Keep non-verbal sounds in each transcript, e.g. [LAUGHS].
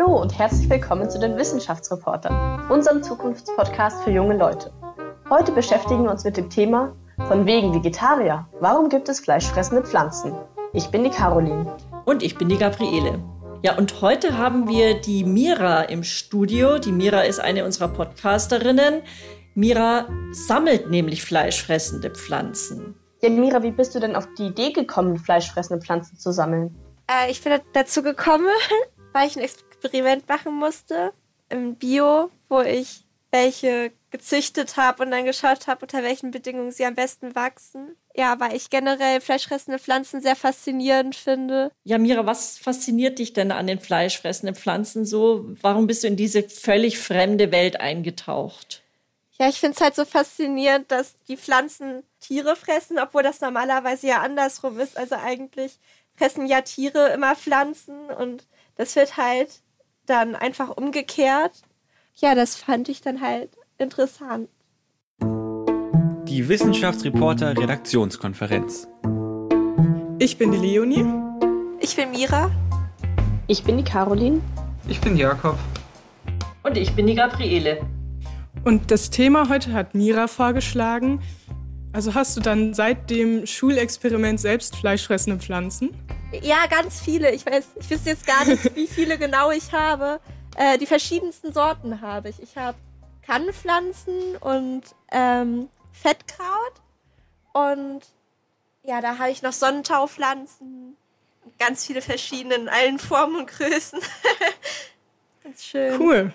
Hallo und herzlich willkommen zu den Wissenschaftsreportern, unserem Zukunftspodcast für junge Leute. Heute beschäftigen wir uns mit dem Thema von wegen Vegetarier. Warum gibt es fleischfressende Pflanzen? Ich bin die Caroline. Und ich bin die Gabriele. Ja, und heute haben wir die Mira im Studio. Die Mira ist eine unserer Podcasterinnen. Mira sammelt nämlich fleischfressende Pflanzen. Ja, Mira, wie bist du denn auf die Idee gekommen, fleischfressende Pflanzen zu sammeln? Äh, ich bin dazu gekommen, [LAUGHS] weil ich ein Experiment machen musste im Bio, wo ich welche gezüchtet habe und dann geschaut habe, unter welchen Bedingungen sie am besten wachsen. Ja, weil ich generell fleischfressende Pflanzen sehr faszinierend finde. Ja, Mira, was fasziniert dich denn an den fleischfressenden Pflanzen so? Warum bist du in diese völlig fremde Welt eingetaucht? Ja, ich finde es halt so faszinierend, dass die Pflanzen Tiere fressen, obwohl das normalerweise ja andersrum ist. Also eigentlich fressen ja Tiere immer Pflanzen und das wird halt dann einfach umgekehrt. Ja, das fand ich dann halt interessant. Die Wissenschaftsreporter Redaktionskonferenz. Ich bin die Leonie. Ich bin Mira. Ich bin die Caroline. Ich bin Jakob. Und ich bin die Gabriele. Und das Thema heute hat Mira vorgeschlagen. Also hast du dann seit dem Schulexperiment selbst fleischfressende Pflanzen? Ja, ganz viele. Ich weiß, ich wüsste jetzt gar nicht, [LAUGHS] wie viele genau ich habe. Äh, die verschiedensten Sorten habe ich. Ich habe Kannpflanzen und ähm, Fettkraut. Und ja, da habe ich noch Sonnentaupflanzen. Ganz viele verschiedene in allen Formen und Größen. [LAUGHS] ganz schön. Cool.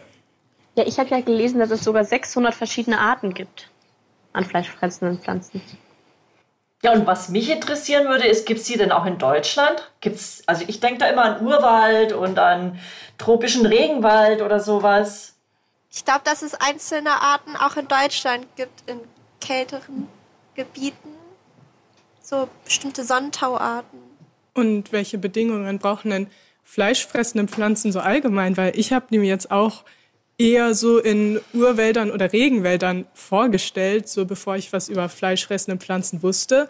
Ja, ich habe ja gelesen, dass es sogar 600 verschiedene Arten gibt an fleischfressenden Pflanzen. Ja, und was mich interessieren würde, ist, gibt es die denn auch in Deutschland? Gibt's, also ich denke da immer an Urwald und an tropischen Regenwald oder sowas. Ich glaube, dass es einzelne Arten auch in Deutschland gibt, in kälteren Gebieten. So bestimmte Sonnentauarten. Und welche Bedingungen brauchen denn fleischfressende Pflanzen so allgemein? Weil ich habe mir jetzt auch eher so in Urwäldern oder Regenwäldern vorgestellt, so bevor ich was über fleischfressende Pflanzen wusste.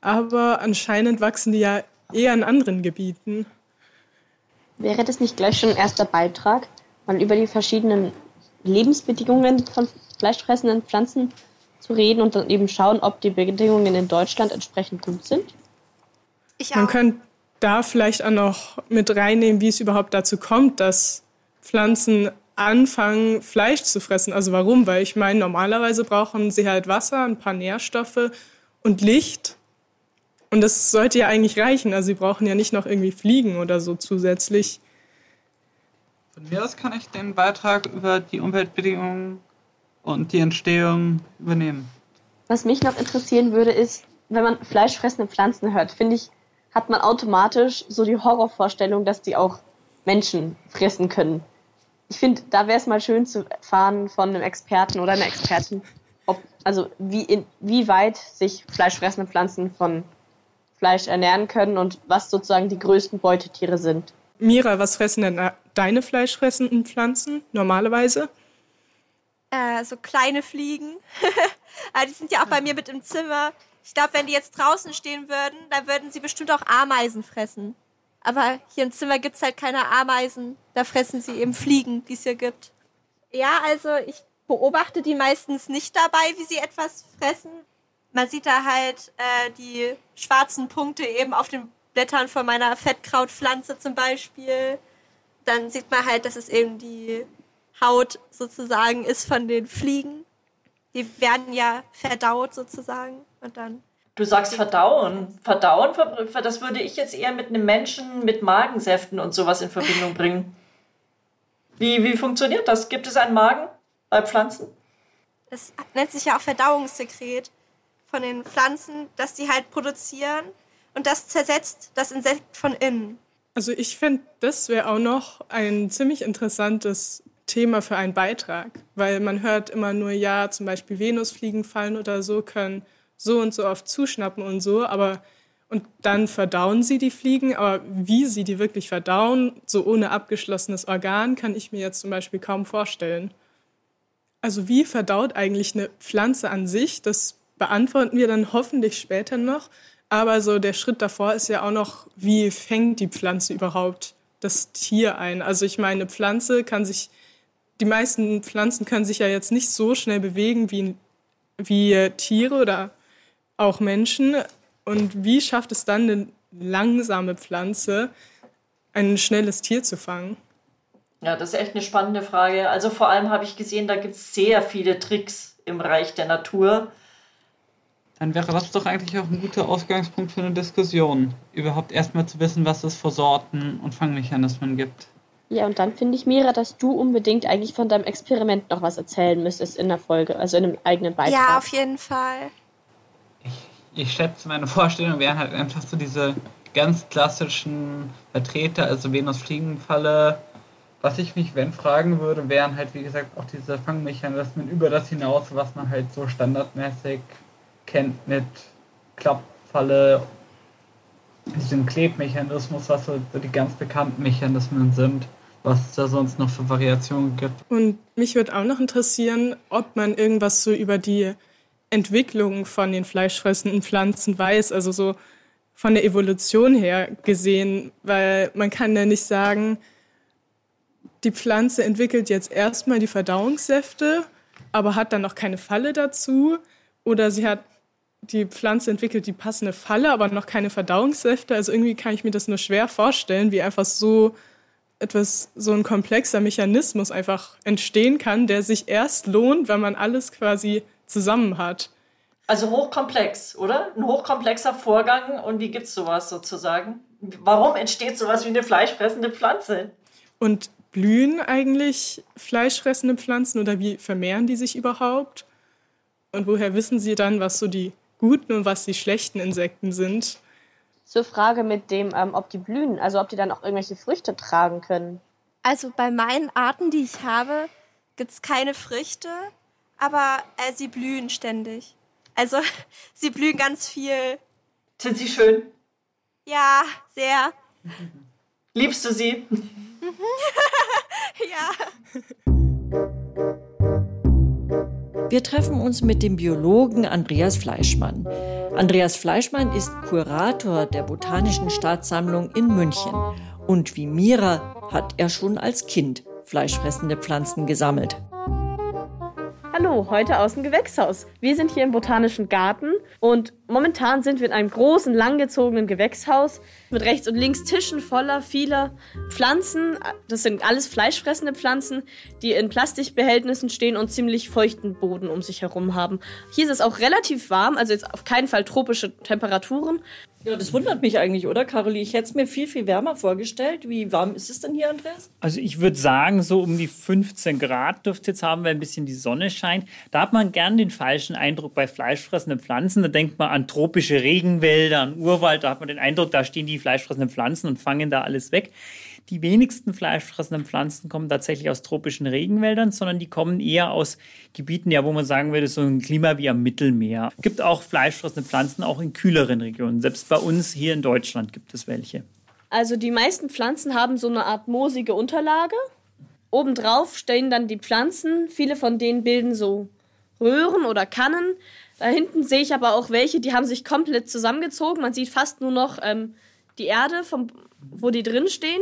Aber anscheinend wachsen die ja eher in anderen Gebieten. Wäre das nicht gleich schon ein erster Beitrag, mal über die verschiedenen Lebensbedingungen von fleischfressenden Pflanzen zu reden und dann eben schauen, ob die Bedingungen in Deutschland entsprechend gut sind? Ich Man auch. könnte da vielleicht auch noch mit reinnehmen, wie es überhaupt dazu kommt, dass Pflanzen anfangen, Fleisch zu fressen. Also warum? Weil ich meine, normalerweise brauchen sie halt Wasser, ein paar Nährstoffe und Licht. Und das sollte ja eigentlich reichen. Also sie brauchen ja nicht noch irgendwie Fliegen oder so zusätzlich. Von mir aus kann ich den Beitrag über die Umweltbedingungen und die Entstehung übernehmen. Was mich noch interessieren würde, ist, wenn man fleischfressende Pflanzen hört, finde ich, hat man automatisch so die Horrorvorstellung, dass die auch Menschen fressen können. Ich finde, da wäre es mal schön zu erfahren von einem Experten oder einer Expertin, ob, also wie, in, wie weit sich fleischfressende Pflanzen von Fleisch ernähren können und was sozusagen die größten Beutetiere sind. Mira, was fressen denn deine fleischfressenden Pflanzen normalerweise? Äh, so kleine Fliegen. Aber [LAUGHS] die sind ja auch bei mir mit im Zimmer. Ich glaube, wenn die jetzt draußen stehen würden, dann würden sie bestimmt auch Ameisen fressen. Aber hier im Zimmer gibt es halt keine Ameisen. Da fressen sie eben Fliegen, die es hier gibt. Ja, also ich beobachte die meistens nicht dabei, wie sie etwas fressen. Man sieht da halt äh, die schwarzen Punkte eben auf den Blättern von meiner Fettkrautpflanze zum Beispiel. Dann sieht man halt, dass es eben die Haut sozusagen ist von den Fliegen. Die werden ja verdaut sozusagen und dann Du sagst verdauen. Verdauen, das würde ich jetzt eher mit einem Menschen mit Magensäften und sowas in Verbindung bringen. Wie, wie funktioniert das? Gibt es einen Magen bei Pflanzen? Das nennt sich ja auch Verdauungssekret von den Pflanzen, das die halt produzieren. Und das zersetzt das Insekt von innen. Also ich finde, das wäre auch noch ein ziemlich interessantes Thema für einen Beitrag, weil man hört immer nur, ja, zum Beispiel Venusfliegen fallen oder so, können so und so oft zuschnappen und so, aber und dann verdauen sie die Fliegen, aber wie sie die wirklich verdauen, so ohne abgeschlossenes Organ, kann ich mir jetzt zum Beispiel kaum vorstellen. Also wie verdaut eigentlich eine Pflanze an sich? Das beantworten wir dann hoffentlich später noch. Aber so der Schritt davor ist ja auch noch, wie fängt die Pflanze überhaupt das Tier ein. Also ich meine, eine Pflanze kann sich, die meisten Pflanzen können sich ja jetzt nicht so schnell bewegen wie, wie Tiere oder auch Menschen. Und wie schafft es dann eine langsame Pflanze, ein schnelles Tier zu fangen? Ja, das ist echt eine spannende Frage. Also vor allem habe ich gesehen, da gibt es sehr viele Tricks im Reich der Natur. Dann wäre das doch eigentlich auch ein guter Ausgangspunkt für eine Diskussion. Überhaupt erstmal zu wissen, was es für Sorten und Fangmechanismen gibt. Ja, und dann finde ich, Mira, dass du unbedingt eigentlich von deinem Experiment noch was erzählen müsstest in der Folge, also in einem eigenen Beitrag. Ja, auf jeden Fall. Ich, schätze, meine Vorstellung wären halt einfach so diese ganz klassischen Vertreter, also Venus-Fliegenfalle, was ich mich, wenn, fragen würde, wären halt, wie gesagt, auch diese Fangmechanismen über das hinaus, was man halt so standardmäßig kennt mit Klappfalle, diesem Klebmechanismus, was so die ganz bekannten Mechanismen sind, was es da sonst noch für Variationen gibt. Und mich würde auch noch interessieren, ob man irgendwas so über die Entwicklung von den fleischfressenden Pflanzen weiß, also so von der Evolution her gesehen, weil man kann ja nicht sagen, die Pflanze entwickelt jetzt erstmal die Verdauungssäfte, aber hat dann noch keine Falle dazu. Oder sie hat, die Pflanze entwickelt die passende Falle, aber noch keine Verdauungssäfte. Also irgendwie kann ich mir das nur schwer vorstellen, wie einfach so etwas, so ein komplexer Mechanismus einfach entstehen kann, der sich erst lohnt, wenn man alles quasi zusammen hat. Also hochkomplex, oder? Ein hochkomplexer Vorgang. Und wie gibt es sowas sozusagen? Warum entsteht sowas wie eine fleischfressende Pflanze? Und blühen eigentlich fleischfressende Pflanzen oder wie vermehren die sich überhaupt? Und woher wissen Sie dann, was so die guten und was die schlechten Insekten sind? Zur Frage mit dem, ähm, ob die blühen, also ob die dann auch irgendwelche Früchte tragen können. Also bei meinen Arten, die ich habe, gibt es keine Früchte, aber äh, sie blühen ständig. Also [LAUGHS] sie blühen ganz viel. Sind sie schön? Ja, sehr. Liebst du sie? [LAUGHS] ja. Wir treffen uns mit dem Biologen Andreas Fleischmann. Andreas Fleischmann ist Kurator der Botanischen Staatssammlung in München. Und wie Mira hat er schon als Kind fleischfressende Pflanzen gesammelt. Hallo, heute aus dem Gewächshaus. Wir sind hier im Botanischen Garten und momentan sind wir in einem großen, langgezogenen Gewächshaus mit rechts und links Tischen voller vieler Pflanzen. Das sind alles fleischfressende Pflanzen, die in Plastikbehältnissen stehen und ziemlich feuchten Boden um sich herum haben. Hier ist es auch relativ warm, also jetzt auf keinen Fall tropische Temperaturen. Ja, das wundert mich eigentlich, oder, Caroli? Ich hätte es mir viel, viel wärmer vorgestellt. Wie warm ist es denn hier, Andreas? Also ich würde sagen, so um die 15 Grad dürfte jetzt haben, weil ein bisschen die Sonne scheint. Da hat man gern den falschen Eindruck bei fleischfressenden Pflanzen. Da denkt man an tropische Regenwälder, an Urwald. Da hat man den Eindruck, da stehen die fleischfressenden Pflanzen und fangen da alles weg. Die wenigsten fleischfressenden Pflanzen kommen tatsächlich aus tropischen Regenwäldern, sondern die kommen eher aus Gebieten, ja, wo man sagen würde, so ein Klima wie am Mittelmeer. Es gibt auch fleischfressende Pflanzen auch in kühleren Regionen. Selbst bei uns hier in Deutschland gibt es welche. Also die meisten Pflanzen haben so eine Art moosige Unterlage. Obendrauf stehen dann die Pflanzen. Viele von denen bilden so Röhren oder Kannen. Da hinten sehe ich aber auch welche, die haben sich komplett zusammengezogen. Man sieht fast nur noch ähm, die Erde, vom, wo die drin stehen.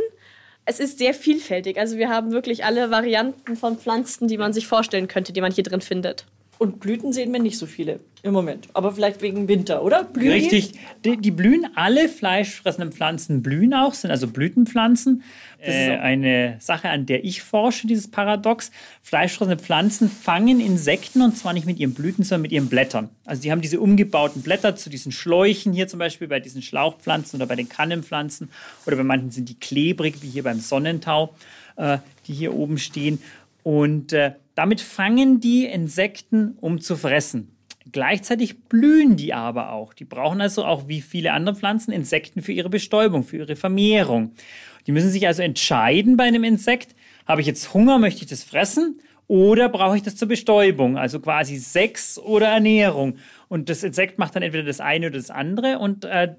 Es ist sehr vielfältig. Also wir haben wirklich alle Varianten von Pflanzen, die man sich vorstellen könnte, die man hier drin findet. Und Blüten sehen wir nicht so viele im Moment. Aber vielleicht wegen Winter, oder? Blühen Richtig. Die, die, blühen, alle fleischfressenden Pflanzen blühen auch, sind also Blütenpflanzen. Das äh, ist eine Sache, an der ich forsche, dieses Paradox. Fleischfressende Pflanzen fangen Insekten und zwar nicht mit ihren Blüten, sondern mit ihren Blättern. Also die haben diese umgebauten Blätter zu diesen Schläuchen hier zum Beispiel bei diesen Schlauchpflanzen oder bei den Kannenpflanzen oder bei manchen sind die klebrig, wie hier beim Sonnentau, äh, die hier oben stehen. Und äh, damit fangen die Insekten, um zu fressen. Gleichzeitig blühen die aber auch. Die brauchen also auch wie viele andere Pflanzen Insekten für ihre Bestäubung, für ihre Vermehrung. Die müssen sich also entscheiden bei einem Insekt, habe ich jetzt Hunger, möchte ich das fressen oder brauche ich das zur Bestäubung, also quasi Sex oder Ernährung. Und das Insekt macht dann entweder das eine oder das andere. Und äh,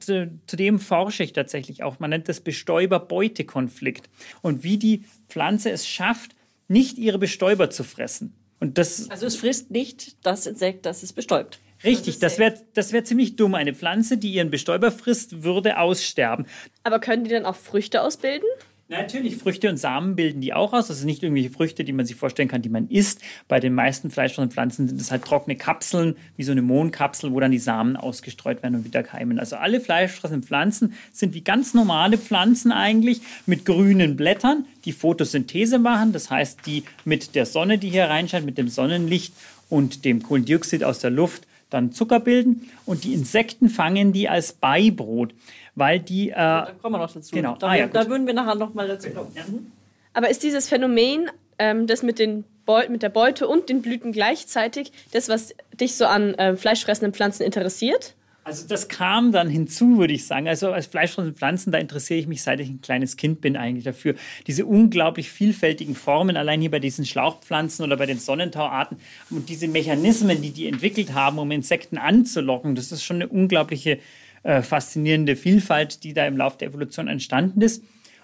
zudem forsche ich tatsächlich auch. Man nennt das Bestäuber-Beute-Konflikt. Und wie die Pflanze es schafft, nicht ihre Bestäuber zu fressen. Und das also es frisst nicht das Insekt, das es bestäubt. Richtig, das wäre das wär ziemlich dumm. Eine Pflanze, die ihren Bestäuber frisst, würde aussterben. Aber können die dann auch Früchte ausbilden? Natürlich, Früchte und Samen bilden die auch aus. Das sind nicht irgendwelche Früchte, die man sich vorstellen kann, die man isst. Bei den meisten fleischfressenden Pflanzen sind es halt trockene Kapseln, wie so eine Mohnkapsel, wo dann die Samen ausgestreut werden und wieder keimen. Also alle fleischfressenden Pflanzen sind wie ganz normale Pflanzen eigentlich mit grünen Blättern, die Photosynthese machen. Das heißt, die mit der Sonne, die hier reinscheint, mit dem Sonnenlicht und dem Kohlendioxid aus der Luft dann Zucker bilden. Und die Insekten fangen die als Beibrot weil die. Äh, da kommen wir noch dazu. Genau. Da, ah, ja, da würden wir nachher noch mal dazu kommen. Mhm. Aber ist dieses Phänomen, ähm, das mit, den mit der Beute und den Blüten gleichzeitig, das, was dich so an äh, fleischfressenden Pflanzen interessiert? Also das kam dann hinzu, würde ich sagen. Also als fleischfressende Pflanzen, da interessiere ich mich, seit ich ein kleines Kind bin, eigentlich dafür. Diese unglaublich vielfältigen Formen, allein hier bei diesen Schlauchpflanzen oder bei den Sonnentauarten und diese Mechanismen, die die entwickelt haben, um Insekten anzulocken, das ist schon eine unglaubliche äh, faszinierende Vielfalt, die da im Laufe der Evolution entstanden ist.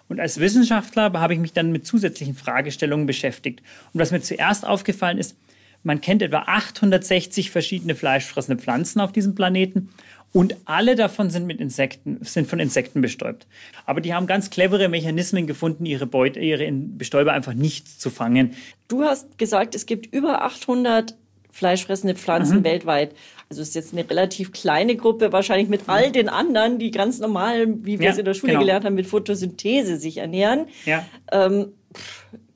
Und als Wissenschaftler habe ich mich dann mit zusätzlichen Fragestellungen beschäftigt. Und was mir zuerst aufgefallen ist, man kennt etwa 860 verschiedene fleischfressende Pflanzen auf diesem Planeten und alle davon sind mit Insekten, sind von Insekten bestäubt. Aber die haben ganz clevere Mechanismen gefunden, ihre Beute, ihre Bestäuber einfach nicht zu fangen. Du hast gesagt, es gibt über 800 fleischfressende Pflanzen mhm. weltweit. Also ist jetzt eine relativ kleine Gruppe, wahrscheinlich mit all den anderen, die ganz normal, wie wir ja, es in der Schule genau. gelernt haben, mit Photosynthese sich ernähren. Ja. Ähm,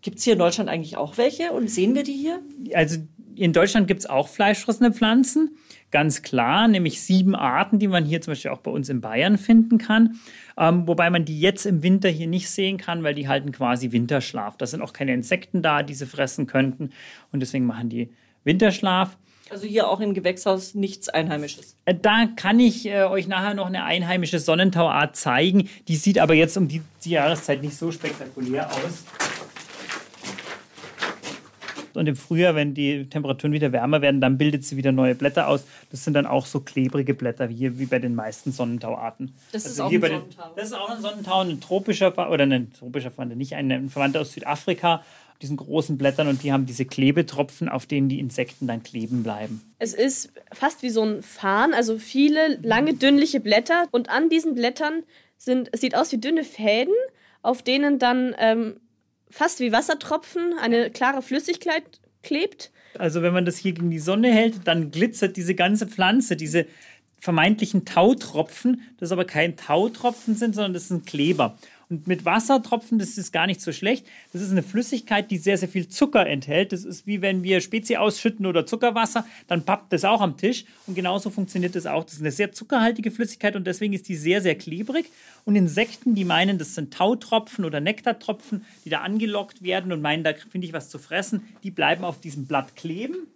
gibt es hier in Deutschland eigentlich auch welche und sehen wir die hier? Also in Deutschland gibt es auch fleischfressende Pflanzen, ganz klar, nämlich sieben Arten, die man hier zum Beispiel auch bei uns in Bayern finden kann. Ähm, wobei man die jetzt im Winter hier nicht sehen kann, weil die halten quasi Winterschlaf. Da sind auch keine Insekten da, die sie fressen könnten und deswegen machen die Winterschlaf. Also hier auch im Gewächshaus nichts Einheimisches. Äh, da kann ich äh, euch nachher noch eine einheimische Sonnentauart zeigen. Die sieht aber jetzt um die, die Jahreszeit nicht so spektakulär aus. Und im Frühjahr, wenn die Temperaturen wieder wärmer werden, dann bildet sie wieder neue Blätter aus. Das sind dann auch so klebrige Blätter wie, wie bei den meisten Sonnentauarten. Das also ist auch ein Sonnentau. Den, das ist auch ein Sonnentau, ein tropischer oder ein tropischer Verwandter, nicht ein Verwandter aus Südafrika diesen großen Blättern und die haben diese Klebetropfen, auf denen die Insekten dann kleben bleiben. Es ist fast wie so ein Farn, also viele lange, dünnliche Blätter und an diesen Blättern sind, es sieht aus wie dünne Fäden, auf denen dann ähm, fast wie Wassertropfen eine klare Flüssigkeit klebt. Also wenn man das hier gegen die Sonne hält, dann glitzert diese ganze Pflanze, diese vermeintlichen Tautropfen, das aber kein Tautropfen sind, sondern das sind Kleber. Und mit Wassertropfen, das ist gar nicht so schlecht. Das ist eine Flüssigkeit, die sehr, sehr viel Zucker enthält. Das ist wie wenn wir Spezi ausschütten oder Zuckerwasser, dann pappt das auch am Tisch. Und genauso funktioniert das auch. Das ist eine sehr zuckerhaltige Flüssigkeit und deswegen ist die sehr, sehr klebrig. Und Insekten, die meinen, das sind Tautropfen oder Nektartropfen, die da angelockt werden und meinen, da finde ich was zu fressen, die bleiben auf diesem Blatt kleben.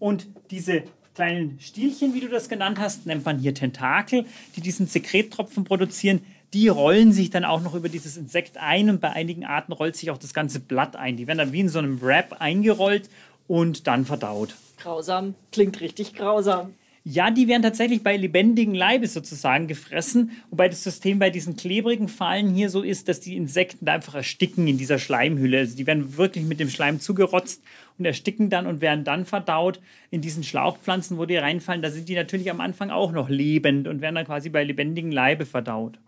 Und diese kleinen Stielchen, wie du das genannt hast, nennt man hier Tentakel, die diesen Sekrettropfen produzieren die rollen sich dann auch noch über dieses Insekt ein und bei einigen Arten rollt sich auch das ganze Blatt ein. Die werden dann wie in so einem Wrap eingerollt und dann verdaut. Grausam, klingt richtig grausam. Ja, die werden tatsächlich bei lebendigen Leibe sozusagen gefressen, wobei das System bei diesen klebrigen Fallen hier so ist, dass die Insekten da einfach ersticken in dieser Schleimhülle. Also die werden wirklich mit dem Schleim zugerotzt und ersticken dann und werden dann verdaut in diesen Schlauchpflanzen, wo die reinfallen. Da sind die natürlich am Anfang auch noch lebend und werden dann quasi bei lebendigen Leibe verdaut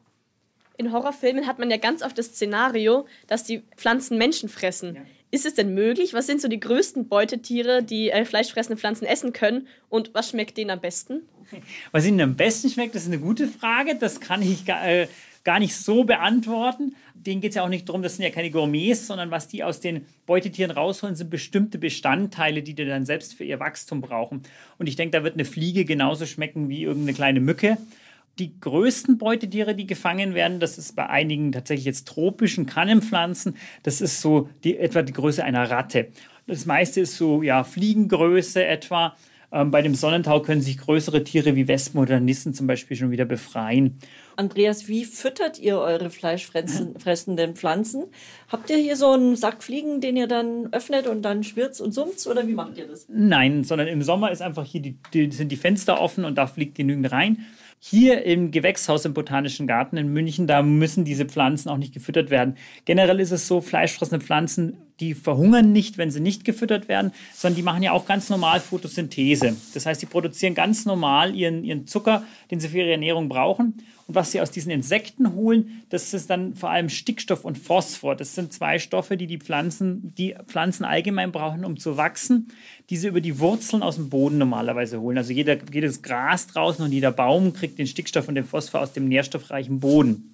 in Horrorfilmen hat man ja ganz oft das Szenario, dass die Pflanzen Menschen fressen. Ja. Ist es denn möglich? Was sind so die größten Beutetiere, die äh, fleischfressende Pflanzen essen können? Und was schmeckt denen am besten? Was ihnen am besten schmeckt, das ist eine gute Frage. Das kann ich gar, äh, gar nicht so beantworten. Denen geht es ja auch nicht darum, das sind ja keine Gourmets, sondern was die aus den Beutetieren rausholen, sind bestimmte Bestandteile, die die dann selbst für ihr Wachstum brauchen. Und ich denke, da wird eine Fliege genauso schmecken wie irgendeine kleine Mücke die größten Beutetiere, die gefangen werden, das ist bei einigen tatsächlich jetzt tropischen Kannenpflanzen, das ist so die, etwa die Größe einer Ratte. Das meiste ist so ja, Fliegengröße etwa. Ähm, bei dem Sonnentau können sich größere Tiere wie Wespen oder Nissen zum Beispiel schon wieder befreien. Andreas, wie füttert ihr eure fleischfressenden [LAUGHS] Pflanzen? Habt ihr hier so einen Sack Fliegen, den ihr dann öffnet und dann schwirrt und summt oder wie macht ihr das? Nein, sondern im Sommer ist einfach hier die, die, sind die Fenster offen und da fliegt genügend rein. Hier im Gewächshaus im Botanischen Garten in München, da müssen diese Pflanzen auch nicht gefüttert werden. Generell ist es so, fleischfressende Pflanzen, die verhungern nicht, wenn sie nicht gefüttert werden, sondern die machen ja auch ganz normal Photosynthese. Das heißt, die produzieren ganz normal ihren, ihren Zucker, den sie für ihre Ernährung brauchen. Und was sie aus diesen Insekten holen, das ist dann vor allem Stickstoff und Phosphor. Das sind zwei Stoffe, die die Pflanzen, die Pflanzen allgemein brauchen, um zu wachsen, die sie über die Wurzeln aus dem Boden normalerweise holen. Also jeder, jedes Gras draußen und jeder Baum kriegt den Stickstoff und den Phosphor aus dem nährstoffreichen Boden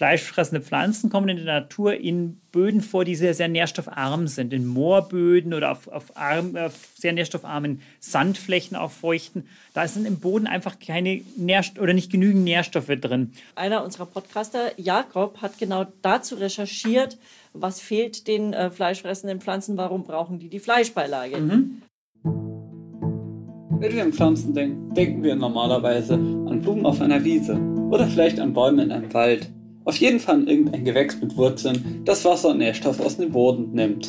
fleischfressende Pflanzen kommen in der Natur in Böden vor, die sehr, sehr nährstoffarm sind. In Moorböden oder auf, auf, arm, auf sehr nährstoffarmen Sandflächen, auch feuchten. Da sind im Boden einfach keine Nährst oder nicht genügend Nährstoffe drin. Einer unserer Podcaster, Jakob, hat genau dazu recherchiert, was fehlt den äh, fleischfressenden Pflanzen, warum brauchen die die Fleischbeilage. Mhm. Wenn wir an Pflanzen denken, denken wir normalerweise an Blumen auf einer Wiese oder vielleicht an Bäume in einem Wald. Auf jeden Fall irgendein Gewächs mit Wurzeln, das Wasser und Nährstoffe aus dem Boden nimmt.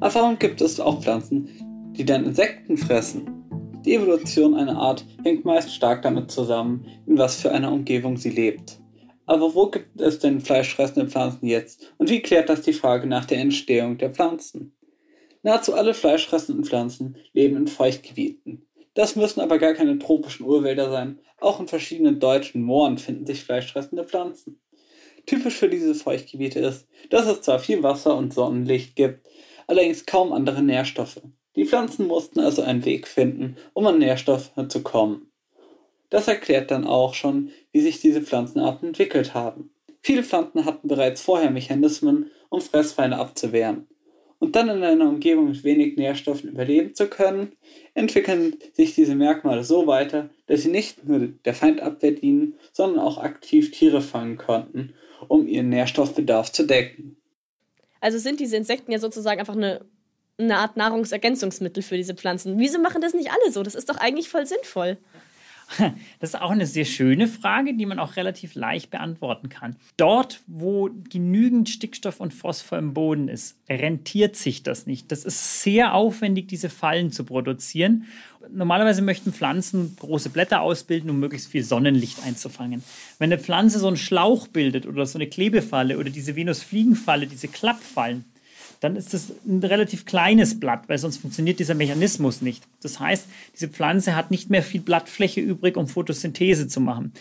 Aber warum gibt es auch Pflanzen, die dann Insekten fressen? Die Evolution einer Art hängt meist stark damit zusammen, in was für einer Umgebung sie lebt. Aber wo gibt es denn fleischfressende Pflanzen jetzt und wie klärt das die Frage nach der Entstehung der Pflanzen? Nahezu alle fleischfressenden Pflanzen leben in Feuchtgebieten. Das müssen aber gar keine tropischen Urwälder sein. Auch in verschiedenen deutschen Mooren finden sich fleischfressende Pflanzen. Typisch für diese Feuchtgebiete ist, dass es zwar viel Wasser und Sonnenlicht gibt, allerdings kaum andere Nährstoffe. Die Pflanzen mussten also einen Weg finden, um an Nährstoffe zu kommen. Das erklärt dann auch schon, wie sich diese Pflanzenarten entwickelt haben. Viele Pflanzen hatten bereits vorher Mechanismen, um Fressfeinde abzuwehren. Und dann in einer Umgebung mit wenig Nährstoffen überleben zu können, entwickeln sich diese Merkmale so weiter, dass sie nicht nur der Feindabwehr dienen, sondern auch aktiv Tiere fangen konnten um ihren Nährstoffbedarf zu decken. Also sind diese Insekten ja sozusagen einfach eine, eine Art Nahrungsergänzungsmittel für diese Pflanzen. Wieso machen das nicht alle so? Das ist doch eigentlich voll sinnvoll. [LAUGHS] Das ist auch eine sehr schöne Frage, die man auch relativ leicht beantworten kann. Dort, wo genügend Stickstoff und Phosphor im Boden ist, rentiert sich das nicht. Das ist sehr aufwendig, diese Fallen zu produzieren. Normalerweise möchten Pflanzen große Blätter ausbilden, um möglichst viel Sonnenlicht einzufangen. Wenn eine Pflanze so einen Schlauch bildet oder so eine Klebefalle oder diese Venusfliegenfalle, diese Klappfallen, dann ist das ein relativ kleines Blatt, weil sonst funktioniert dieser Mechanismus nicht. Das heißt, diese Pflanze hat nicht mehr viel Blattfläche übrig, um Photosynthese zu machen.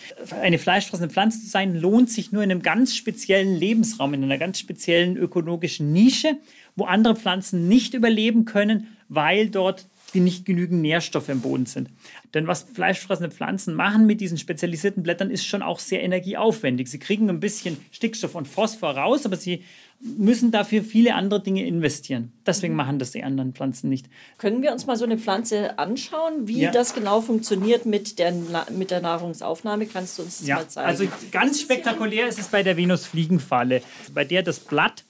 Eine fleischfressende Pflanze zu sein, lohnt sich nur in einem ganz speziellen Lebensraum, in einer ganz speziellen ökologischen Nische, wo andere Pflanzen nicht überleben können, weil dort die nicht genügend Nährstoffe im Boden sind. Denn was fleischfressende Pflanzen machen mit diesen spezialisierten Blättern, ist schon auch sehr energieaufwendig. Sie kriegen ein bisschen Stickstoff und Phosphor raus, aber sie müssen dafür viele andere Dinge investieren. Deswegen machen das die anderen Pflanzen nicht. Können wir uns mal so eine Pflanze anschauen, wie ja. das genau funktioniert mit der, mit der Nahrungsaufnahme? Kannst du uns das ja. mal zeigen? Also ganz spektakulär ist es bei der Venusfliegenfalle, bei der das Blatt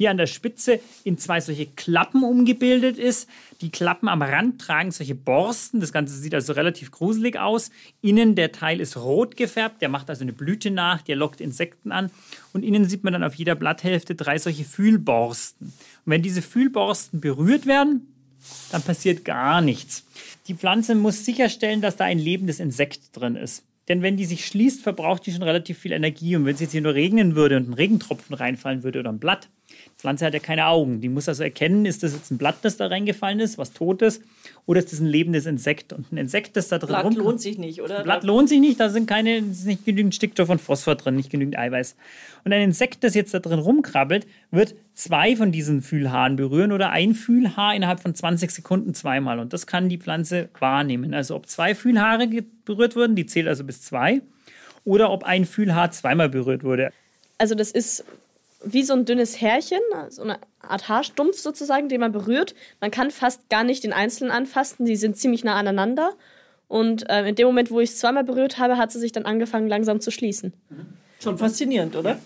hier an der Spitze in zwei solche Klappen umgebildet ist. Die Klappen am Rand tragen solche Borsten. Das Ganze sieht also relativ gruselig aus. Innen der Teil ist rot gefärbt. Der macht also eine Blüte nach. Der lockt Insekten an. Und innen sieht man dann auf jeder Blatthälfte drei solche Fühlborsten. Und wenn diese Fühlborsten berührt werden, dann passiert gar nichts. Die Pflanze muss sicherstellen, dass da ein lebendes Insekt drin ist. Denn wenn die sich schließt, verbraucht die schon relativ viel Energie. Und wenn es jetzt hier nur regnen würde und ein Regentropfen reinfallen würde oder ein Blatt, Pflanze hat ja keine Augen. Die muss also erkennen, ist das jetzt ein Blatt, das da reingefallen ist, was tot ist, oder ist das ein lebendes Insekt? Und ein Insekt, das da drin Blatt rumkommt, lohnt sich nicht, oder? Blatt lohnt sich nicht, da sind keine, ist nicht genügend Stickstoff und Phosphor drin, nicht genügend Eiweiß. Und ein Insekt, das jetzt da drin rumkrabbelt, wird zwei von diesen Fühlhaaren berühren oder ein Fühlhaar innerhalb von 20 Sekunden zweimal. Und das kann die Pflanze wahrnehmen. Also ob zwei Fühlhaare berührt wurden, die zählt also bis zwei, oder ob ein Fühlhaar zweimal berührt wurde. Also das ist wie so ein dünnes Härchen, so eine Art Haarstumpf sozusagen, den man berührt. Man kann fast gar nicht den Einzelnen anfassen, die sind ziemlich nah aneinander. Und äh, in dem Moment, wo ich es zweimal berührt habe, hat sie sich dann angefangen langsam zu schließen. Schon faszinierend, oder?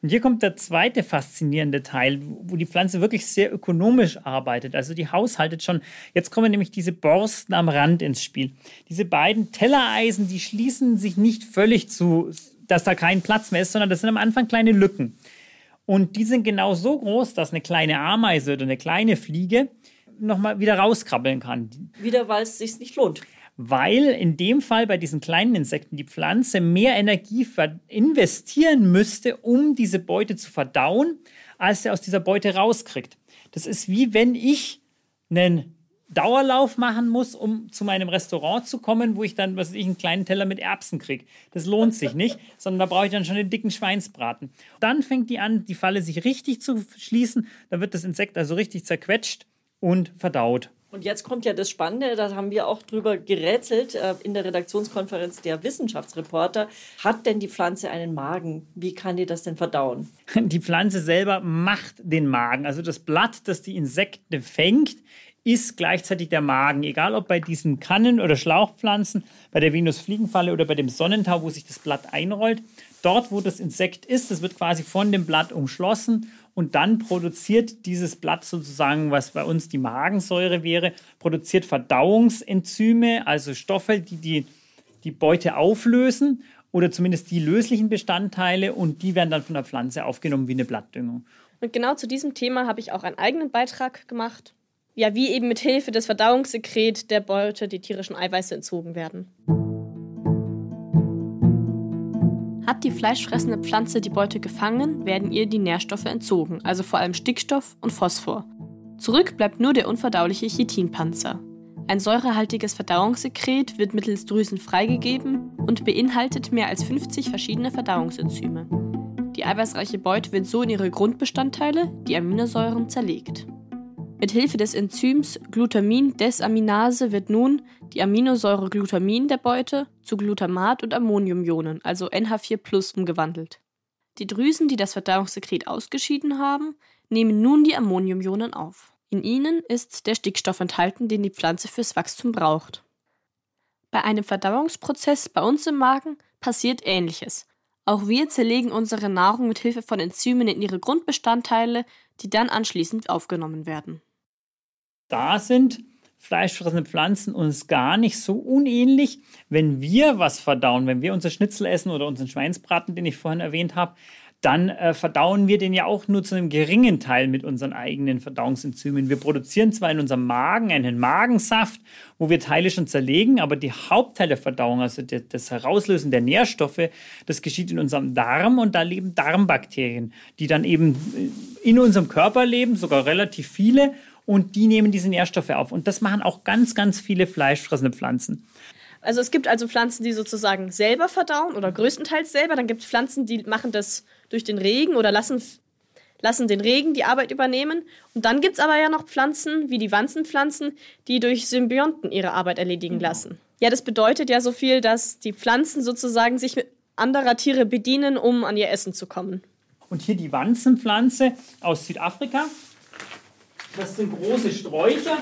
Und hier kommt der zweite faszinierende Teil, wo die Pflanze wirklich sehr ökonomisch arbeitet. Also die haushaltet schon. Jetzt kommen nämlich diese Borsten am Rand ins Spiel. Diese beiden Tellereisen, die schließen sich nicht völlig zu, dass da kein Platz mehr ist, sondern das sind am Anfang kleine Lücken. Und die sind genau so groß, dass eine kleine Ameise oder eine kleine Fliege nochmal wieder rauskrabbeln kann. Wieder, weil es sich nicht lohnt. weil in dem Fall bei diesen kleinen Insekten die Pflanze mehr Energie investieren müsste, um diese Beute zu verdauen, als sie aus dieser Beute rauskriegt. Das ist wie wenn ich einen Dauerlauf machen muss, um zu meinem Restaurant zu kommen, wo ich dann, was weiß ich, einen kleinen Teller mit Erbsen kriege. Das lohnt sich nicht, [LAUGHS] sondern da brauche ich dann schon den dicken Schweinsbraten. Dann fängt die an, die Falle sich richtig zu schließen. Da wird das Insekt also richtig zerquetscht und verdaut. Und jetzt kommt ja das Spannende, da haben wir auch drüber gerätselt äh, in der Redaktionskonferenz der Wissenschaftsreporter. Hat denn die Pflanze einen Magen? Wie kann die das denn verdauen? [LAUGHS] Die Pflanze selber macht den Magen. Also das Blatt, das die Insekten fängt, ist gleichzeitig der Magen. Egal ob bei diesen Kannen- oder Schlauchpflanzen, bei der Venusfliegenfalle oder bei dem Sonnentau, wo sich das Blatt einrollt. Dort, wo das Insekt ist, das wird quasi von dem Blatt umschlossen und dann produziert dieses Blatt sozusagen, was bei uns die Magensäure wäre, produziert Verdauungsenzyme, also Stoffe, die die, die Beute auflösen oder zumindest die löslichen Bestandteile und die werden dann von der Pflanze aufgenommen wie eine Blattdüngung. Und genau zu diesem Thema habe ich auch einen eigenen Beitrag gemacht. Ja, wie eben mit Hilfe des Verdauungssekret der Beute die tierischen Eiweiße entzogen werden. Hat die fleischfressende Pflanze die Beute gefangen, werden ihr die Nährstoffe entzogen, also vor allem Stickstoff und Phosphor. Zurück bleibt nur der unverdauliche Chitinpanzer. Ein säurehaltiges Verdauungssekret wird mittels Drüsen freigegeben und beinhaltet mehr als 50 verschiedene Verdauungsenzyme. Die eiweißreiche Beute wird so in ihre Grundbestandteile, die Aminosäuren, zerlegt. Mit Hilfe des Enzyms Glutamin-Desaminase wird nun die Aminosäure Glutamin der Beute zu Glutamat und Ammoniumionen, also NH4+, umgewandelt. Die Drüsen, die das Verdauungssekret ausgeschieden haben, nehmen nun die Ammoniumionen auf. In ihnen ist der Stickstoff enthalten, den die Pflanze fürs Wachstum braucht. Bei einem Verdauungsprozess bei uns im Magen passiert Ähnliches. Auch wir zerlegen unsere Nahrung mit Hilfe von Enzymen in ihre Grundbestandteile, die dann anschließend aufgenommen werden da sind fleischfressende Pflanzen uns gar nicht so unähnlich. Wenn wir was verdauen, wenn wir unser Schnitzel essen oder unseren Schweinsbraten, den ich vorhin erwähnt habe, dann äh, verdauen wir den ja auch nur zu einem geringen Teil mit unseren eigenen Verdauungsenzymen. Wir produzieren zwar in unserem Magen einen Magensaft, wo wir Teile schon zerlegen, aber die Hauptteil der Verdauung, also das Herauslösen der Nährstoffe, das geschieht in unserem Darm und da leben Darmbakterien, die dann eben äh, in unserem Körper leben, sogar relativ viele und die nehmen diese Nährstoffe auf. Und das machen auch ganz, ganz viele fleischfressende Pflanzen. Also es gibt also Pflanzen, die sozusagen selber verdauen oder größtenteils selber. Dann gibt es Pflanzen, die machen das durch den Regen oder lassen, lassen den Regen die Arbeit übernehmen. Und dann gibt es aber ja noch Pflanzen, wie die Wanzenpflanzen, die durch Symbionten ihre Arbeit erledigen genau. lassen. Ja, das bedeutet ja so viel, dass die Pflanzen sozusagen sich mit anderer Tiere bedienen, um an ihr Essen zu kommen. Und hier die Wanzenpflanze aus Südafrika. Das sind große Sträucher,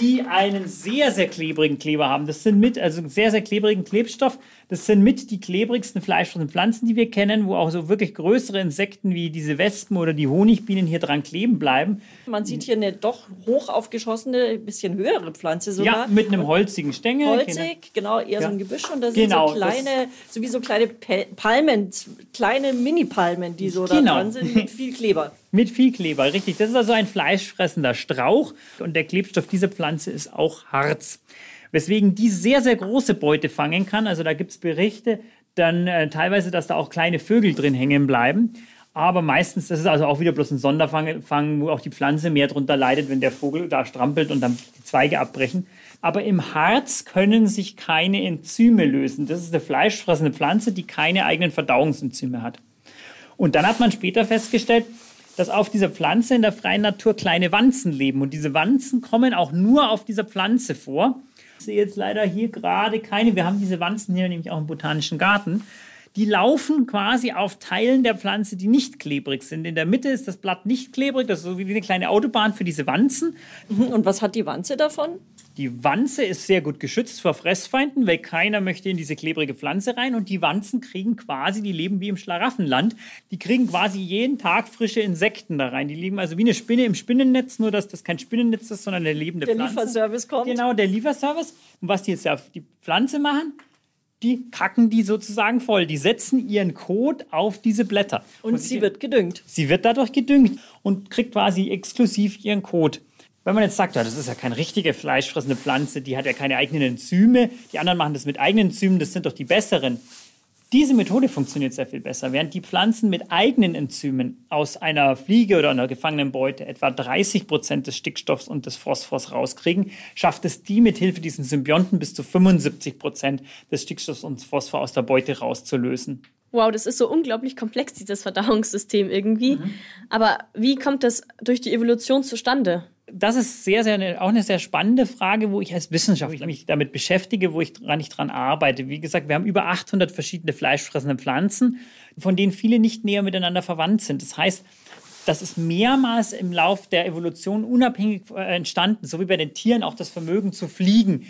die einen sehr, sehr klebrigen Kleber haben. Das sind mit, also sehr, sehr klebrigen Klebstoff. Das sind mit die klebrigsten fleischfressenden Pflanzen, die wir kennen, wo auch so wirklich größere Insekten wie diese Wespen oder die Honigbienen hier dran kleben bleiben. Man sieht hier eine doch hoch aufgeschossene, bisschen höhere Pflanze sogar. Ja, mit einem holzigen Stängel. Holzig, genau, eher ja. so ein Gebüsch. Und da sind genau, so kleine, so wie so kleine Palmen, kleine Mini-Palmen, die so genau. da dran sind, mit viel Kleber. Mit viel Kleber, richtig. Das ist also ein fleischfressender Strauch und der Klebstoff dieser Pflanze ist auch Harz weswegen die sehr, sehr große Beute fangen kann. Also da gibt es Berichte dann äh, teilweise, dass da auch kleine Vögel drin hängen bleiben. Aber meistens, das ist also auch wieder bloß ein Sonderfang, wo auch die Pflanze mehr drunter leidet, wenn der Vogel da strampelt und dann die Zweige abbrechen. Aber im Harz können sich keine Enzyme lösen. Das ist eine fleischfressende Pflanze, die keine eigenen Verdauungsenzyme hat. Und dann hat man später festgestellt, dass auf dieser Pflanze in der freien Natur kleine Wanzen leben. Und diese Wanzen kommen auch nur auf dieser Pflanze vor. Ich sehe jetzt leider hier gerade keine. Wir haben diese Wanzen hier nämlich auch im Botanischen Garten. Die laufen quasi auf Teilen der Pflanze, die nicht klebrig sind. In der Mitte ist das Blatt nicht klebrig, das ist so wie eine kleine Autobahn für diese Wanzen. Mhm. Und was hat die Wanze davon? Die Wanze ist sehr gut geschützt vor Fressfeinden, weil keiner möchte in diese klebrige Pflanze rein. Und die Wanzen kriegen quasi, die leben wie im Schlaraffenland, die kriegen quasi jeden Tag frische Insekten da rein. Die leben also wie eine Spinne im Spinnennetz, nur dass das kein Spinnennetz ist, sondern eine lebende der Pflanze. Der Lieferservice kommt. Genau, der Lieferservice. Und was die jetzt auf die Pflanze machen, die kacken die sozusagen voll. Die setzen ihren Kot auf diese Blätter. Und, und sie wird gedüngt. Sie wird dadurch gedüngt und kriegt quasi exklusiv ihren Kot. Wenn man jetzt sagt, ja, das ist ja keine richtige fleischfressende Pflanze, die hat ja keine eigenen Enzyme, die anderen machen das mit eigenen Enzymen, das sind doch die besseren. Diese Methode funktioniert sehr viel besser. Während die Pflanzen mit eigenen Enzymen aus einer Fliege oder einer gefangenen Beute etwa 30 Prozent des Stickstoffs und des Phosphors rauskriegen, schafft es die mit Hilfe diesen Symbionten bis zu 75 Prozent des Stickstoffs und Phosphor aus der Beute rauszulösen. Wow, das ist so unglaublich komplex, dieses Verdauungssystem irgendwie. Mhm. Aber wie kommt das durch die Evolution zustande? Das ist sehr, sehr, auch eine sehr spannende Frage, wo ich als Wissenschaftler mich damit beschäftige, wo ich dran, nicht dran arbeite. Wie gesagt, wir haben über 800 verschiedene fleischfressende Pflanzen, von denen viele nicht näher miteinander verwandt sind. Das heißt, das ist mehrmals im Lauf der Evolution unabhängig äh, entstanden, so wie bei den Tieren auch das Vermögen zu fliegen.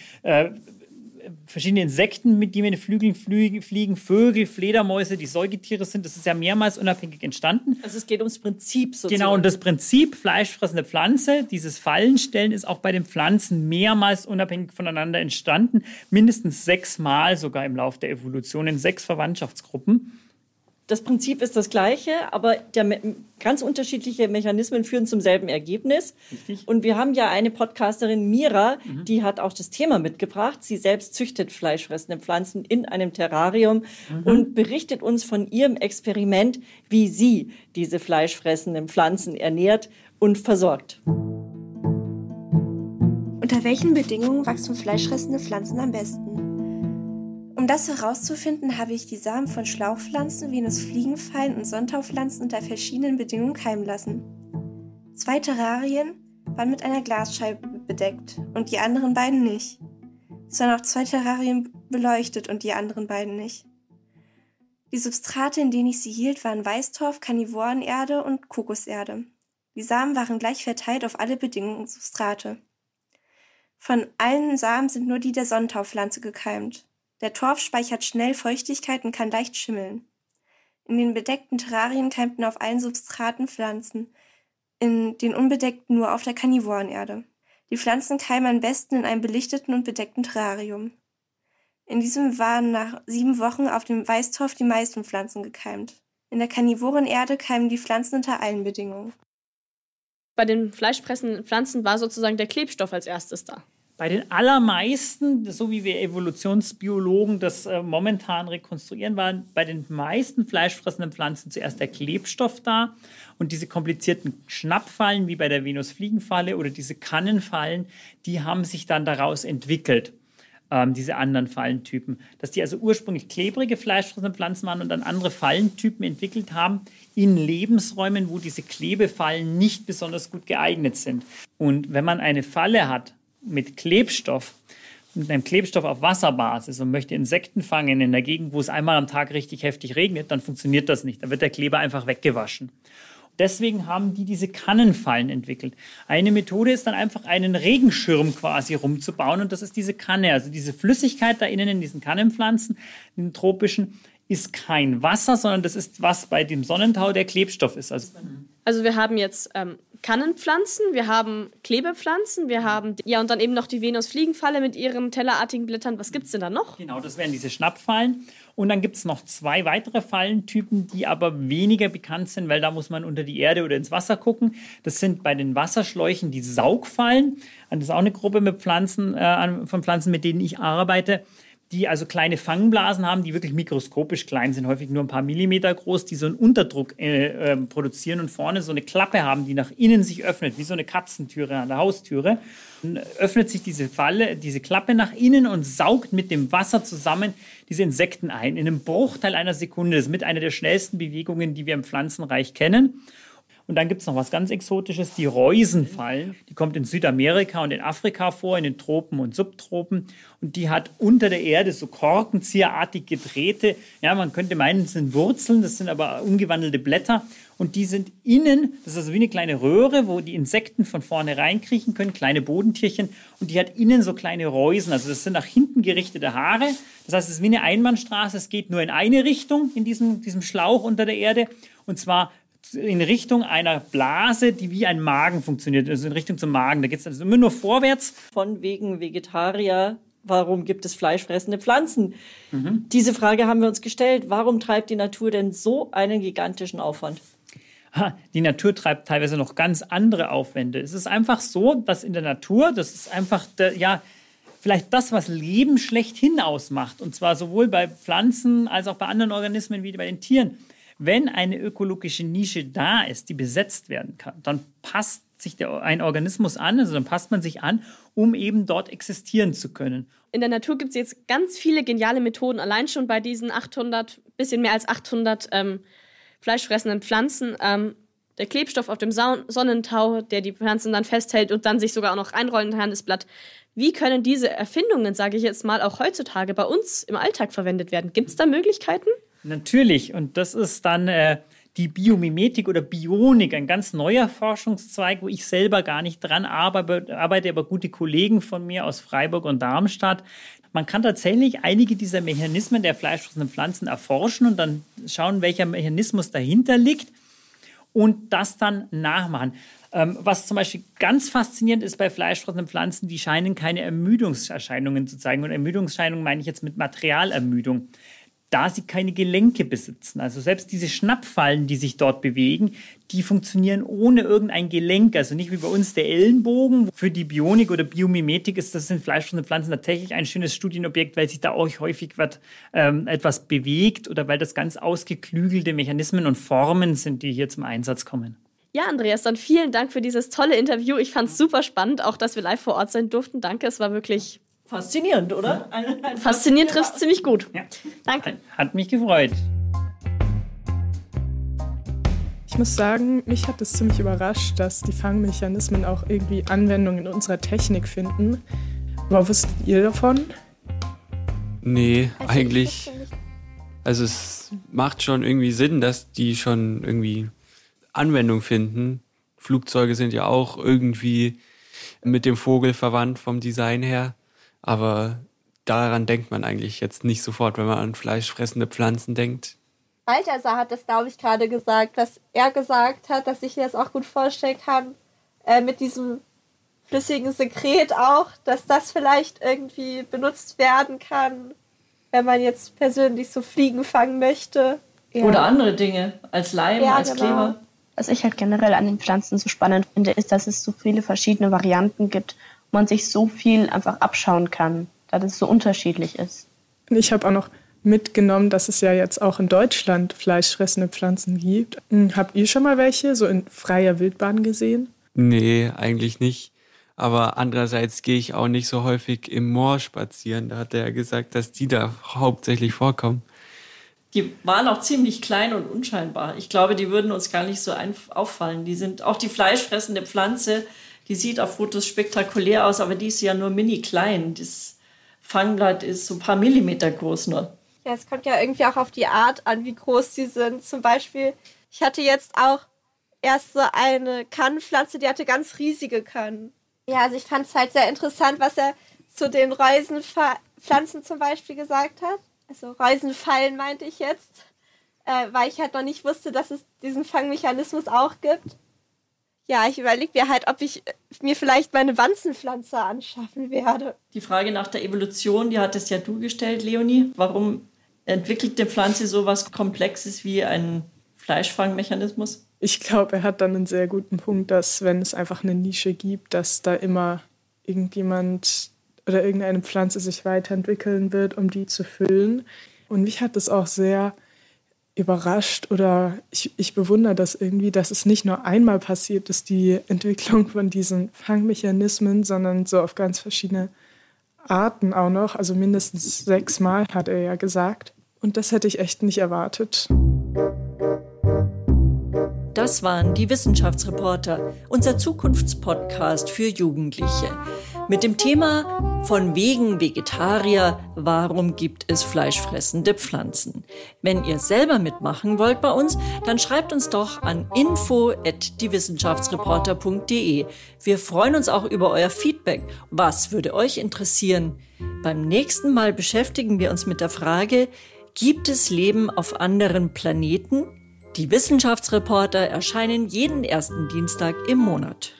Verschiedene Insekten, mit die mit den Flügeln fliegen, Vögel, Fledermäuse, die Säugetiere sind. Das ist ja mehrmals unabhängig entstanden. Also es geht ums Prinzip sozusagen. Genau, und das Prinzip fleischfressende Pflanze, dieses Fallenstellen, ist auch bei den Pflanzen mehrmals unabhängig voneinander entstanden. Mindestens sechsmal sogar im Laufe der Evolution in sechs Verwandtschaftsgruppen das Prinzip ist das gleiche, aber der, ganz unterschiedliche Mechanismen führen zum selben Ergebnis. Richtig. Und wir haben ja eine Podcasterin, Mira, mhm. die hat auch das Thema mitgebracht. Sie selbst züchtet fleischfressende Pflanzen in einem Terrarium mhm. und berichtet uns von ihrem Experiment, wie sie diese fleischfressenden Pflanzen ernährt und versorgt. Unter welchen Bedingungen wachsen fleischfressende Pflanzen am besten? Um das herauszufinden, habe ich die Samen von Schlauchpflanzen, Venusfliegenfallen und Sonntagpflanzen unter verschiedenen Bedingungen keimen lassen. Zwei Terrarien waren mit einer Glasscheibe bedeckt und die anderen beiden nicht. Es waren auch zwei Terrarien beleuchtet und die anderen beiden nicht. Die Substrate, in denen ich sie hielt, waren Weißtorf, Karnivorenerde und Kokoserde. Die Samen waren gleich verteilt auf alle bedingungen Substrate. Von allen Samen sind nur die der Sonntaupflanze gekeimt. Der Torf speichert schnell Feuchtigkeit und kann leicht schimmeln. In den bedeckten Terrarien keimten auf allen Substraten Pflanzen, in den unbedeckten nur auf der Karnivorenerde. Die Pflanzen keimen am besten in einem belichteten und bedeckten Terrarium. In diesem waren nach sieben Wochen auf dem Weißtorf die meisten Pflanzen gekeimt. In der Karnivorenerde keimen die Pflanzen unter allen Bedingungen. Bei den fleischfressenden Pflanzen war sozusagen der Klebstoff als erstes da. Bei den allermeisten, so wie wir Evolutionsbiologen das äh, momentan rekonstruieren, waren bei den meisten fleischfressenden Pflanzen zuerst der Klebstoff da und diese komplizierten Schnappfallen wie bei der Venusfliegenfalle oder diese Kannenfallen, die haben sich dann daraus entwickelt. Ähm, diese anderen Fallentypen, dass die also ursprünglich klebrige fleischfressende Pflanzen waren und dann andere Fallentypen entwickelt haben in Lebensräumen, wo diese Klebefallen nicht besonders gut geeignet sind. Und wenn man eine Falle hat, mit Klebstoff, mit einem Klebstoff auf Wasserbasis und möchte Insekten fangen in der Gegend, wo es einmal am Tag richtig heftig regnet, dann funktioniert das nicht. Da wird der Kleber einfach weggewaschen. Deswegen haben die diese Kannenfallen entwickelt. Eine Methode ist dann einfach einen Regenschirm quasi rumzubauen und das ist diese Kanne. Also diese Flüssigkeit da innen in diesen Kannenpflanzen, in den tropischen, ist kein Wasser, sondern das ist, was bei dem Sonnentau der Klebstoff ist. Also, also wir haben jetzt ähm, Kannenpflanzen, wir haben Klebepflanzen, wir haben ja und dann eben noch die Venusfliegenfalle mit ihren tellerartigen Blättern. Was gibt es denn da noch? Genau, das wären diese Schnappfallen. Und dann gibt es noch zwei weitere Fallentypen, die aber weniger bekannt sind, weil da muss man unter die Erde oder ins Wasser gucken. Das sind bei den Wasserschläuchen die Saugfallen. Das ist auch eine Gruppe mit Pflanzen, äh, von Pflanzen, mit denen ich arbeite die also kleine Fangblasen haben, die wirklich mikroskopisch klein sind, häufig nur ein paar Millimeter groß, die so einen Unterdruck äh, äh, produzieren und vorne so eine Klappe haben, die nach innen sich öffnet, wie so eine Katzentüre an der Haustüre. Dann öffnet sich diese Falle, diese Klappe nach innen und saugt mit dem Wasser zusammen diese Insekten ein. In einem Bruchteil einer Sekunde. Das ist mit einer der schnellsten Bewegungen, die wir im Pflanzenreich kennen. Und dann gibt es noch was ganz Exotisches, die Reusenfallen. Die kommt in Südamerika und in Afrika vor, in den Tropen und Subtropen. Und die hat unter der Erde so korkenzieherartig gedrehte, ja, man könnte meinen, es sind Wurzeln, das sind aber umgewandelte Blätter. Und die sind innen, das ist also wie eine kleine Röhre, wo die Insekten von vorne reinkriechen können, kleine Bodentierchen. Und die hat innen so kleine Reusen. Also das sind nach hinten gerichtete Haare. Das heißt, es ist wie eine Einbahnstraße. Es geht nur in eine Richtung in diesem, diesem Schlauch unter der Erde. Und zwar in Richtung einer Blase, die wie ein Magen funktioniert, also in Richtung zum Magen. Da geht es also immer nur vorwärts. Von wegen Vegetarier, warum gibt es fleischfressende Pflanzen? Mhm. Diese Frage haben wir uns gestellt. Warum treibt die Natur denn so einen gigantischen Aufwand? die Natur treibt teilweise noch ganz andere Aufwände. Es ist einfach so, dass in der Natur, das ist einfach, der, ja, vielleicht das, was Leben schlechthin ausmacht. Und zwar sowohl bei Pflanzen als auch bei anderen Organismen wie bei den Tieren. Wenn eine ökologische Nische da ist, die besetzt werden kann, dann passt sich der, ein Organismus an, also dann passt man sich an, um eben dort existieren zu können. In der Natur gibt es jetzt ganz viele geniale Methoden, allein schon bei diesen 800, bisschen mehr als 800 ähm, fleischfressenden Pflanzen. Ähm, der Klebstoff auf dem Sonnentau, der die Pflanzen dann festhält und dann sich sogar auch noch einrollen kann, das Blatt. Wie können diese Erfindungen, sage ich jetzt mal, auch heutzutage bei uns im Alltag verwendet werden? Gibt es da Möglichkeiten? Natürlich. Und das ist dann äh, die Biomimetik oder Bionik, ein ganz neuer Forschungszweig, wo ich selber gar nicht dran arbeite, arbeite aber gute Kollegen von mir aus Freiburg und Darmstadt. Man kann tatsächlich einige dieser Mechanismen der fleischfressenden Pflanzen erforschen und dann schauen, welcher Mechanismus dahinter liegt und das dann nachmachen. Ähm, was zum Beispiel ganz faszinierend ist bei fleischfressenden Pflanzen, die scheinen keine Ermüdungserscheinungen zu zeigen. Und Ermüdungserscheinungen meine ich jetzt mit Materialermüdung da sie keine Gelenke besitzen. Also selbst diese Schnappfallen, die sich dort bewegen, die funktionieren ohne irgendein Gelenk. Also nicht wie bei uns der Ellenbogen. Für die Bionik oder Biomimetik ist das in fleischfressenden Pflanzen tatsächlich ein schönes Studienobjekt, weil sich da auch häufig wat, ähm, etwas bewegt oder weil das ganz ausgeklügelte Mechanismen und Formen sind, die hier zum Einsatz kommen. Ja, Andreas, dann vielen Dank für dieses tolle Interview. Ich fand es super spannend, auch dass wir live vor Ort sein durften. Danke, es war wirklich Faszinierend, oder? Ein, ein Faszinierend trifft ziemlich gut. Ja. Danke. Hat mich gefreut. Ich muss sagen, mich hat es ziemlich überrascht, dass die Fangmechanismen auch irgendwie Anwendung in unserer Technik finden. Aber wusstet ihr davon? Nee, also eigentlich. Also es macht schon irgendwie Sinn, dass die schon irgendwie Anwendung finden. Flugzeuge sind ja auch irgendwie mit dem Vogel verwandt vom Design her. Aber daran denkt man eigentlich jetzt nicht sofort, wenn man an fleischfressende Pflanzen denkt. Balthasar hat das, glaube ich, gerade gesagt, dass er gesagt hat, dass ich mir das auch gut vorstellen kann, äh, mit diesem flüssigen Sekret auch, dass das vielleicht irgendwie benutzt werden kann, wenn man jetzt persönlich so Fliegen fangen möchte. Ja. Oder andere Dinge, als Leim, ja, als genau. Kleber. Was ich halt generell an den Pflanzen so spannend finde, ist, dass es so viele verschiedene Varianten gibt man sich so viel einfach abschauen kann, da das so unterschiedlich ist. Ich habe auch noch mitgenommen, dass es ja jetzt auch in Deutschland fleischfressende Pflanzen gibt. Hm, habt ihr schon mal welche so in freier Wildbahn gesehen? Nee, eigentlich nicht. Aber andererseits gehe ich auch nicht so häufig im Moor spazieren. Da hat er ja gesagt, dass die da hauptsächlich vorkommen. Die waren auch ziemlich klein und unscheinbar. Ich glaube, die würden uns gar nicht so auffallen. Die sind auch die fleischfressende Pflanze die sieht auf Fotos spektakulär aus, aber die ist ja nur mini klein. Das Fangblatt ist so ein paar Millimeter groß nur. Ja, es kommt ja irgendwie auch auf die Art an, wie groß die sind. Zum Beispiel, ich hatte jetzt auch erst so eine Kannenpflanze, die hatte ganz riesige Kannen. Ja, also ich fand es halt sehr interessant, was er zu den Reusenpflanzen zum Beispiel gesagt hat. Also Reusenfallen meinte ich jetzt, äh, weil ich halt noch nicht wusste, dass es diesen Fangmechanismus auch gibt ja, ich überlege mir halt, ob ich mir vielleicht meine Wanzenpflanze anschaffen werde. Die Frage nach der Evolution, die hattest ja du gestellt, Leonie. Warum entwickelt eine Pflanze so was Komplexes wie ein Fleischfangmechanismus? Ich glaube, er hat dann einen sehr guten Punkt, dass wenn es einfach eine Nische gibt, dass da immer irgendjemand oder irgendeine Pflanze sich weiterentwickeln wird, um die zu füllen. Und mich hat es auch sehr überrascht oder ich, ich bewundere das irgendwie, dass es nicht nur einmal passiert ist, die Entwicklung von diesen Fangmechanismen, sondern so auf ganz verschiedene Arten auch noch. Also mindestens sechsmal hat er ja gesagt. Und das hätte ich echt nicht erwartet. Das waren die Wissenschaftsreporter, unser Zukunftspodcast für Jugendliche. Mit dem Thema Von wegen Vegetarier, warum gibt es fleischfressende Pflanzen? Wenn ihr selber mitmachen wollt bei uns, dann schreibt uns doch an info@diewissenschaftsreporter.de. Wir freuen uns auch über euer Feedback. Was würde euch interessieren? Beim nächsten Mal beschäftigen wir uns mit der Frage, gibt es Leben auf anderen Planeten? Die Wissenschaftsreporter erscheinen jeden ersten Dienstag im Monat.